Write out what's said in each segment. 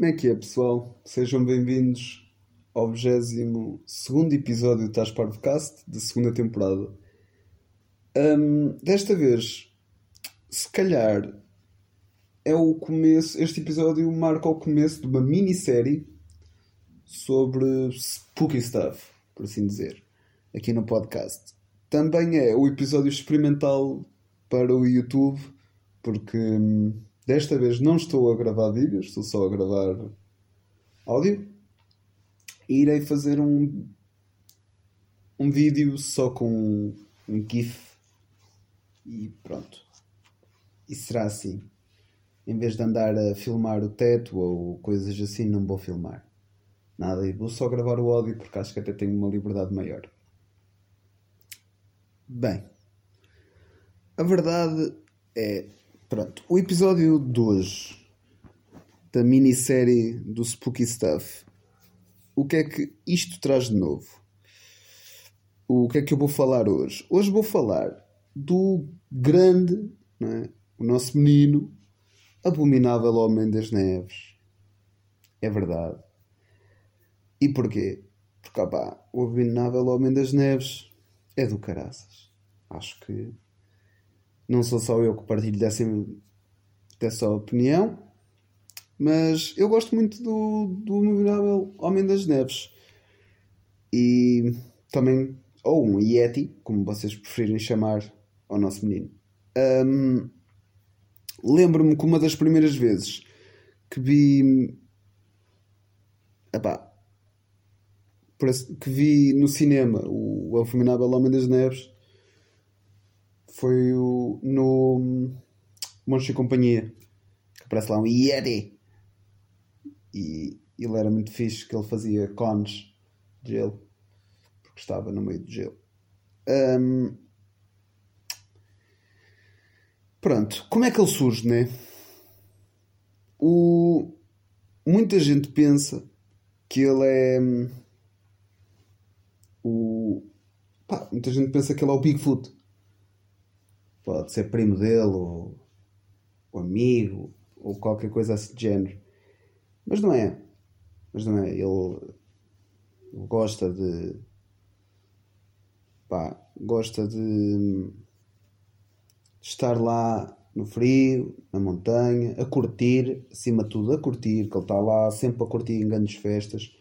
Como é que é, pessoal? Sejam bem-vindos ao 22 episódio do Tás Podcast, da segunda temporada. Hum, desta vez, se calhar, é o começo. Este episódio marca o começo de uma minissérie sobre spooky stuff, por assim dizer, aqui no podcast. Também é o episódio experimental para o YouTube, porque hum, desta vez não estou a gravar vídeos, estou só a gravar áudio. E irei fazer um, um vídeo só com um GIF e pronto. E será assim. Em vez de andar a filmar o teto ou coisas assim, não vou filmar. Nada, e vou só gravar o áudio porque acho que até tenho uma liberdade maior. Bem, a verdade é. Pronto, o episódio 2 da minissérie do Spooky Stuff. O que é que isto traz de novo? O que é que eu vou falar hoje? Hoje vou falar do grande, é? o nosso menino, abominável Homem das Neves. É verdade. E porquê? Porque, opá, o abominável Homem das Neves é do caraças. Acho que não sou só eu que partilho dessa, dessa opinião, mas eu gosto muito do, do Homem das Neves. E também, ou um Yeti, como vocês preferirem chamar ao nosso menino. Um, Lembro-me que uma das primeiras vezes que vi. Epá, que vi no cinema o Abominável Homem das Neves foi o, no Monstros e Companhia que aparece lá um Yeti. E ele era muito fixe que ele fazia cones de gelo porque estava no meio do gelo. Um, pronto, como é que ele surge, né? O, muita gente pensa que ele é o pá, muita gente pensa que ele é o Bigfoot pode ser primo dele ou, ou amigo ou qualquer coisa assim de género. Mas não é. Mas não é. Ele, gosta de pá, gosta de estar lá no frio, na montanha, a curtir, acima de tudo a curtir, que ele está lá sempre a curtir em grandes festas.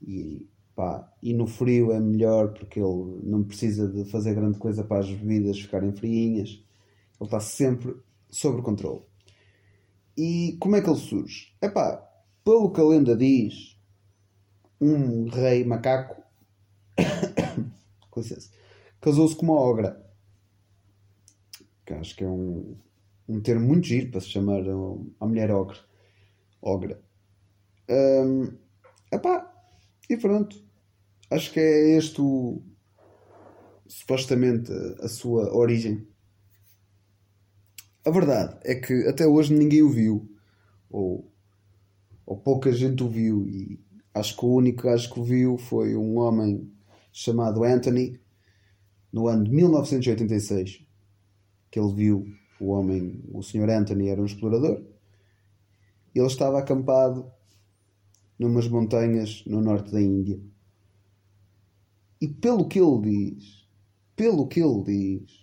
E Pá, e no frio é melhor porque ele não precisa de fazer grande coisa para as bebidas ficarem friinhas. Ele está sempre sob controle. E como é que ele surge? É pá, pelo que a lenda diz, um rei macaco casou-se com uma ogra. Que acho que é um, um termo muito giro para se chamar a mulher ogra. Ogra. Um, epá, e pronto. Acho que é este o, supostamente a sua origem. A verdade é que até hoje ninguém o viu. Ou, ou pouca gente o viu. E acho que o único gajo que o viu foi um homem chamado Anthony no ano de 1986 que ele viu o homem, o Sr. Anthony era um explorador. Ele estava acampado numas montanhas no norte da Índia. E pelo que ele diz, pelo que ele diz,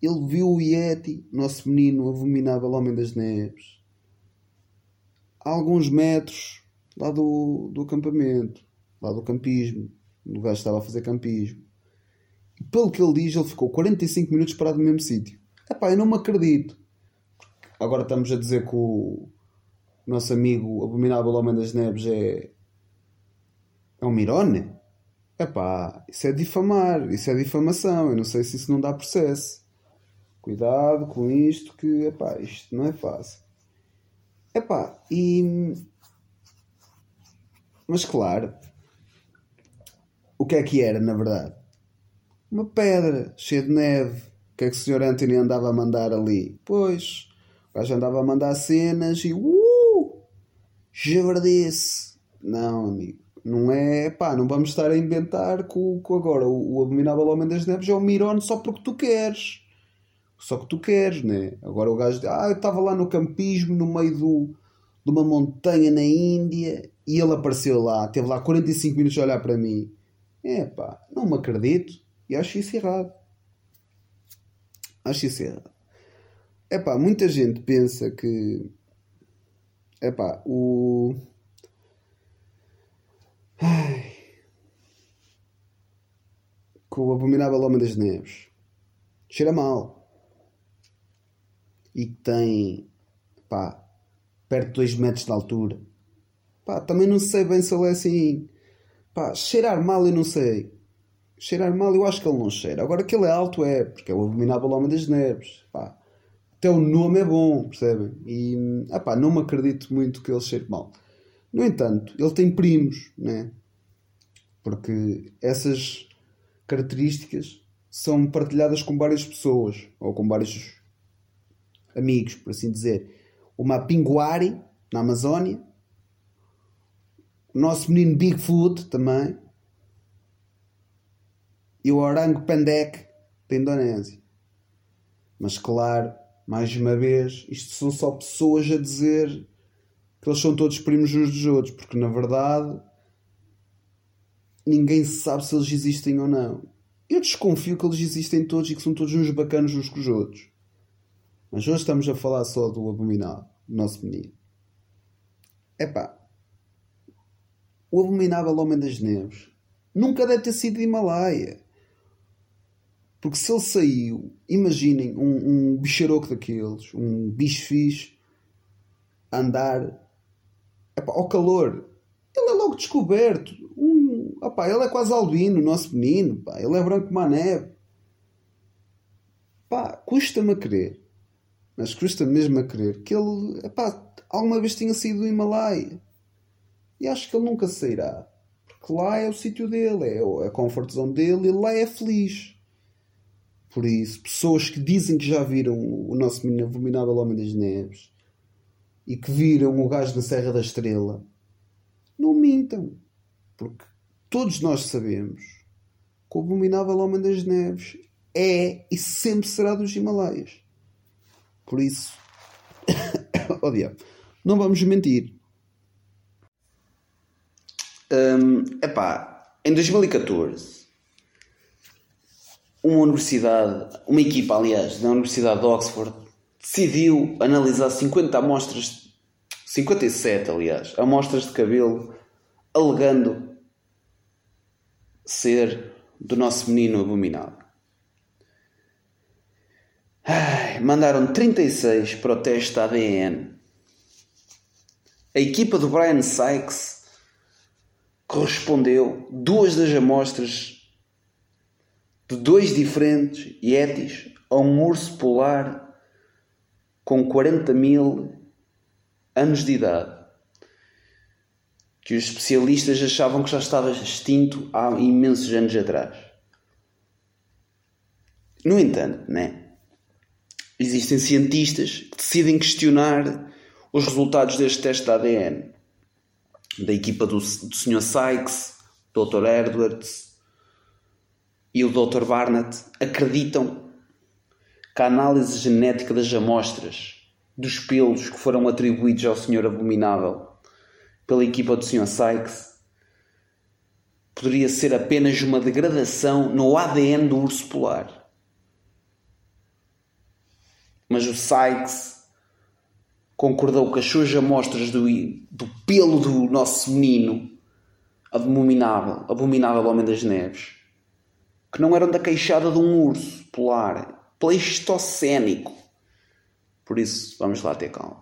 ele viu o Yeti, nosso menino abominável Homem das Neves, a alguns metros lá do, do acampamento, lá do campismo. O gajo estava a fazer campismo. E pelo que ele diz, ele ficou 45 minutos parado no mesmo sítio. Epá, eu não me acredito. Agora estamos a dizer que o, nosso amigo Abominável Homem das Neves é. é um mirone? Epá, isso é difamar, isso é difamação. Eu não sei se isso não dá processo. Cuidado com isto, que epá, isto não é fácil. Epá, e. Mas claro, o que é que era na verdade? Uma pedra cheia de neve. O que é que o Sr. Anthony andava a mandar ali? Pois, o gajo andava a mandar cenas e. Uh, javardice. Não, amigo. Não é, pá, não vamos estar a inventar com, com agora o, o Abominável Homem das Neves é o Mirone só porque tu queres. Só que tu queres, né? Agora o gajo ah, eu estava lá no campismo, no meio do, de uma montanha na Índia e ele apareceu lá, teve lá 45 minutos a olhar para mim. É pá, não me acredito e acho isso errado. Acho isso errado. É pá, muita gente pensa que. É pá, o. Ai. Que o abominável Homem das Neves cheira mal e tem pá, perto de 2 metros de altura. Pá, também não sei bem se ele é assim. Pá, cheirar mal eu não sei. Cheirar mal eu acho que ele não cheira. Agora que ele é alto é, porque é o abominável homem das neves. Pá, até o nome é bom, percebem? E ah, não me acredito muito que ele cheire mal. No entanto, ele tem primos, né? Porque essas características são partilhadas com várias pessoas ou com vários amigos, por assim dizer. O Mapinguari, na Amazónia. O nosso menino Bigfoot também. E o Orango Pendek, da Indonésia. Mas claro, mais uma vez, isto são só pessoas a dizer que eles são todos primos uns dos outros, porque na verdade ninguém sabe se eles existem ou não. Eu desconfio que eles existem todos e que são todos uns bacanos uns com os outros. Mas hoje estamos a falar só do abominável, nosso menino. Epá, o abominável Homem das Neves nunca deve ter sido de Himalaia. Porque se ele saiu, imaginem um, um bicharoco daqueles, um bicho fixe, andar epá, ao calor. Ele é logo descoberto. Um, epá, ele é quase albino, o nosso menino. Ele é branco como a neve. Custa-me a crer mas custa mesmo a crer que ele epá, alguma vez tinha saído do Himalaia. E acho que ele nunca sairá. Porque lá é o sítio dele, é a comfort zone dele e lá é feliz. Por isso, pessoas que dizem que já viram o nosso abominável Homem das Neves e que viram o gajo na Serra da Estrela, não mintam. Porque todos nós sabemos que o abominável Homem das Neves é e sempre será dos Himalaias. Por isso, oh não vamos mentir. Um, epá, em 2014, uma universidade, uma equipa, aliás, da Universidade de Oxford, decidiu analisar 50 amostras, 57, aliás, amostras de cabelo, alegando ser do nosso menino abominável. Ai, mandaram 36 para o teste da ADN. A equipa do Brian Sykes correspondeu duas das amostras de dois diferentes Yetis a um urso polar com 40 mil anos de idade, que os especialistas achavam que já estava extinto há imensos anos atrás. No entanto, né? existem cientistas que decidem questionar os resultados deste teste de ADN. Da equipa do, do Sr. Sykes, Dr. Edwards e o Dr. Barnett acreditam que a análise genética das amostras dos pelos que foram atribuídos ao Sr. Abominável pela equipa do Sr. Sykes poderia ser apenas uma degradação no ADN do urso polar mas o Sykes concordou que as suas amostras do, do pelo do nosso menino, abominável, abominável Homem das Neves, que não eram da queixada de um urso polar, pleistocénico. Por isso, vamos lá ter calma.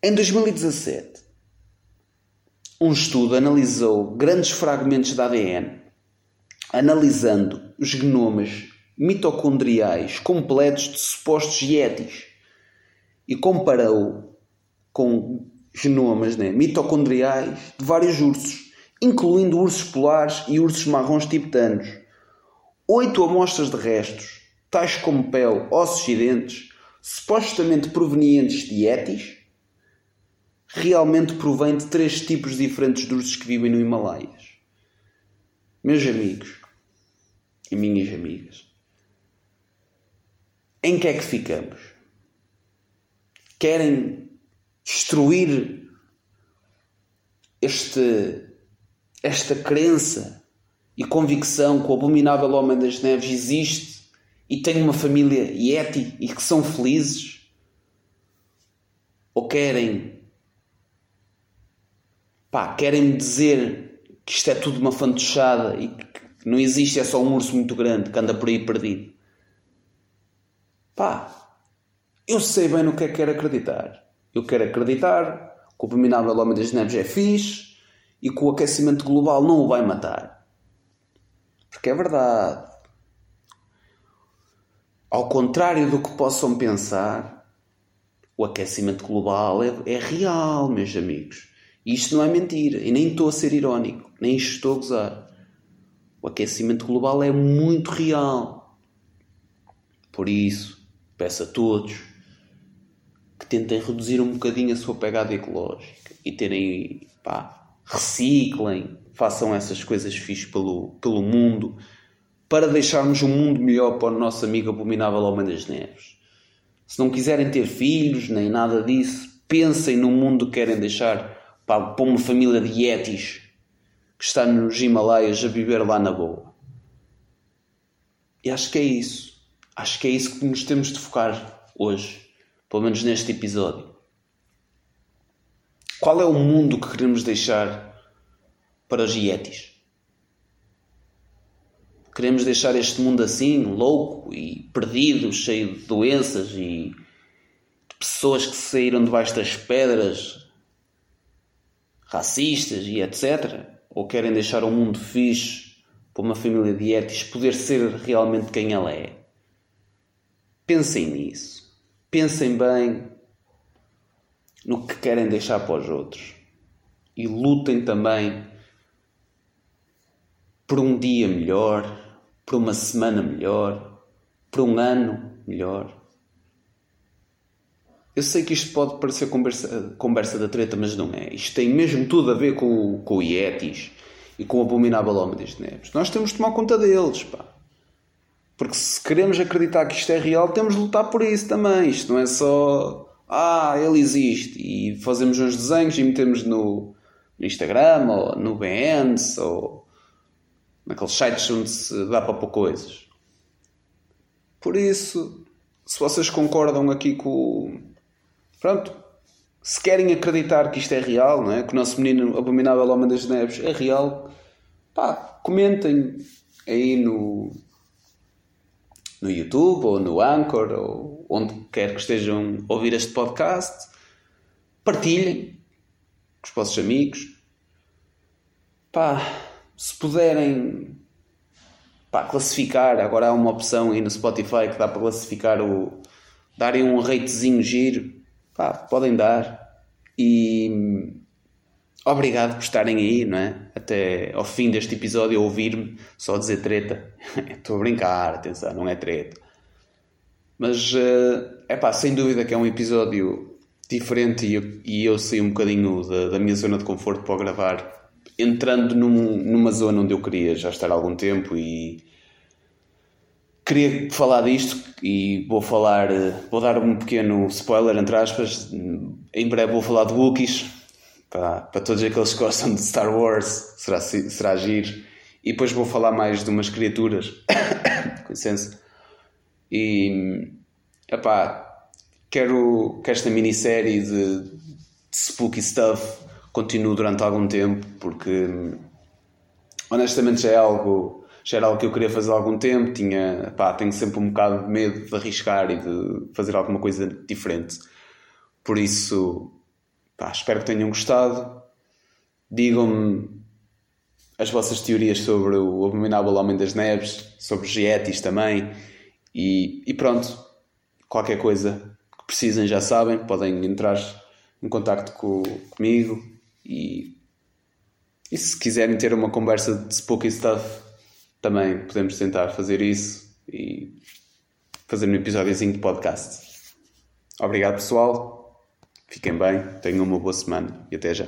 Em 2017, um estudo analisou grandes fragmentos de ADN, analisando os genomas mitocondriais completos de supostos yetis e comparou com genomas né, mitocondriais de vários ursos, incluindo ursos polares e ursos marrons tibetanos. Oito amostras de restos, tais como pele, ossos e dentes, supostamente provenientes de yetis, realmente provém de três tipos diferentes de ursos que vivem no Himalaias. Meus amigos e minhas amigas, em que é que ficamos? Querem destruir este, esta crença e convicção que o abominável Homem das Neves existe e tem uma família Yeti e que são felizes? Ou querem, pá, querem dizer que isto é tudo uma fantochada e que não existe, é só um urso muito grande que anda por aí perdido? Pá, eu sei bem no que é que quero acreditar. Eu quero acreditar que o abominável Homem das Neves é fixe e que o aquecimento global não o vai matar. Porque é verdade. Ao contrário do que possam pensar, o aquecimento global é, é real, meus amigos. E isto não é mentira. E nem estou a ser irónico, nem estou a gozar. O aquecimento global é muito real. Por isso, peço a todos que tentem reduzir um bocadinho a sua pegada ecológica e terem, pá, reciclem, façam essas coisas fixas pelo, pelo mundo para deixarmos um mundo melhor para o nosso amigo abominável Homem das Neves. Se não quiserem ter filhos nem nada disso, pensem no mundo que querem deixar para, para uma família de Yetis que está nos Himalaias a viver lá na boa. E acho que é isso. Acho que é isso que nos temos de focar hoje, pelo menos neste episódio. Qual é o mundo que queremos deixar para os Yetis? Queremos deixar este mundo assim, louco e perdido, cheio de doenças e de pessoas que saíram debaixo das pedras, racistas e etc ou querem deixar o mundo fixe para uma família de Yetis poder ser realmente quem ela é. Pensem nisso. Pensem bem no que querem deixar para os outros. E lutem também por um dia melhor, por uma semana melhor, por um ano melhor. Eu sei que isto pode parecer conversa, conversa da treta, mas não é. Isto tem mesmo tudo a ver com, com o Yetis e com o abominável Homem das Neves. Nós temos de tomar conta deles, pá. Porque se queremos acreditar que isto é real, temos de lutar por isso também. Isto não é só. Ah, ele existe. E fazemos uns desenhos e metemos no, no Instagram, ou no Behance, ou naqueles sites onde se dá para pôr coisas. Por isso, se vocês concordam aqui com, Pronto. Se querem acreditar que isto é real, não é? que o nosso menino abominável Homem das Neves é real, pá, comentem aí no, no YouTube ou no Anchor ou onde quer que estejam a ouvir este podcast. Partilhem com os vossos amigos. Pá, se puderem pá, classificar, agora há uma opção aí no Spotify que dá para classificar o. darem um ratezinho giro pá, podem dar. E obrigado por estarem aí, não é? Até ao fim deste episódio a ouvir-me só dizer treta. Estou a brincar, atenção, não é treta. Mas é uh, pá, sem dúvida que é um episódio diferente e eu, e eu saí um bocadinho da, da, minha zona de conforto para gravar, entrando num, numa zona onde eu queria já estar há algum tempo e queria falar disto e vou falar, vou dar um pequeno spoiler, entre aspas. Em breve vou falar de Wookiees, para, todos aqueles que gostam de Star Wars, será, será giro. E depois vou falar mais de umas criaturas, com licença. E, epá, quero que esta minissérie de, de spooky stuff continue durante algum tempo, porque honestamente já é algo já era algo que eu queria fazer há algum tempo, tinha, pá, tenho sempre um bocado de medo de arriscar e de fazer alguma coisa diferente. Por isso, pá, espero que tenham gostado. Digam-me as vossas teorias sobre o Abominável Homem das Neves, sobre os Yetis também. E, e pronto, qualquer coisa que precisem já sabem, podem entrar em contato com, comigo e, e se quiserem ter uma conversa de spooky stuff também podemos tentar fazer isso e fazer um episódiozinho de podcast. Obrigado, pessoal. Fiquem bem, tenham uma boa semana e até já.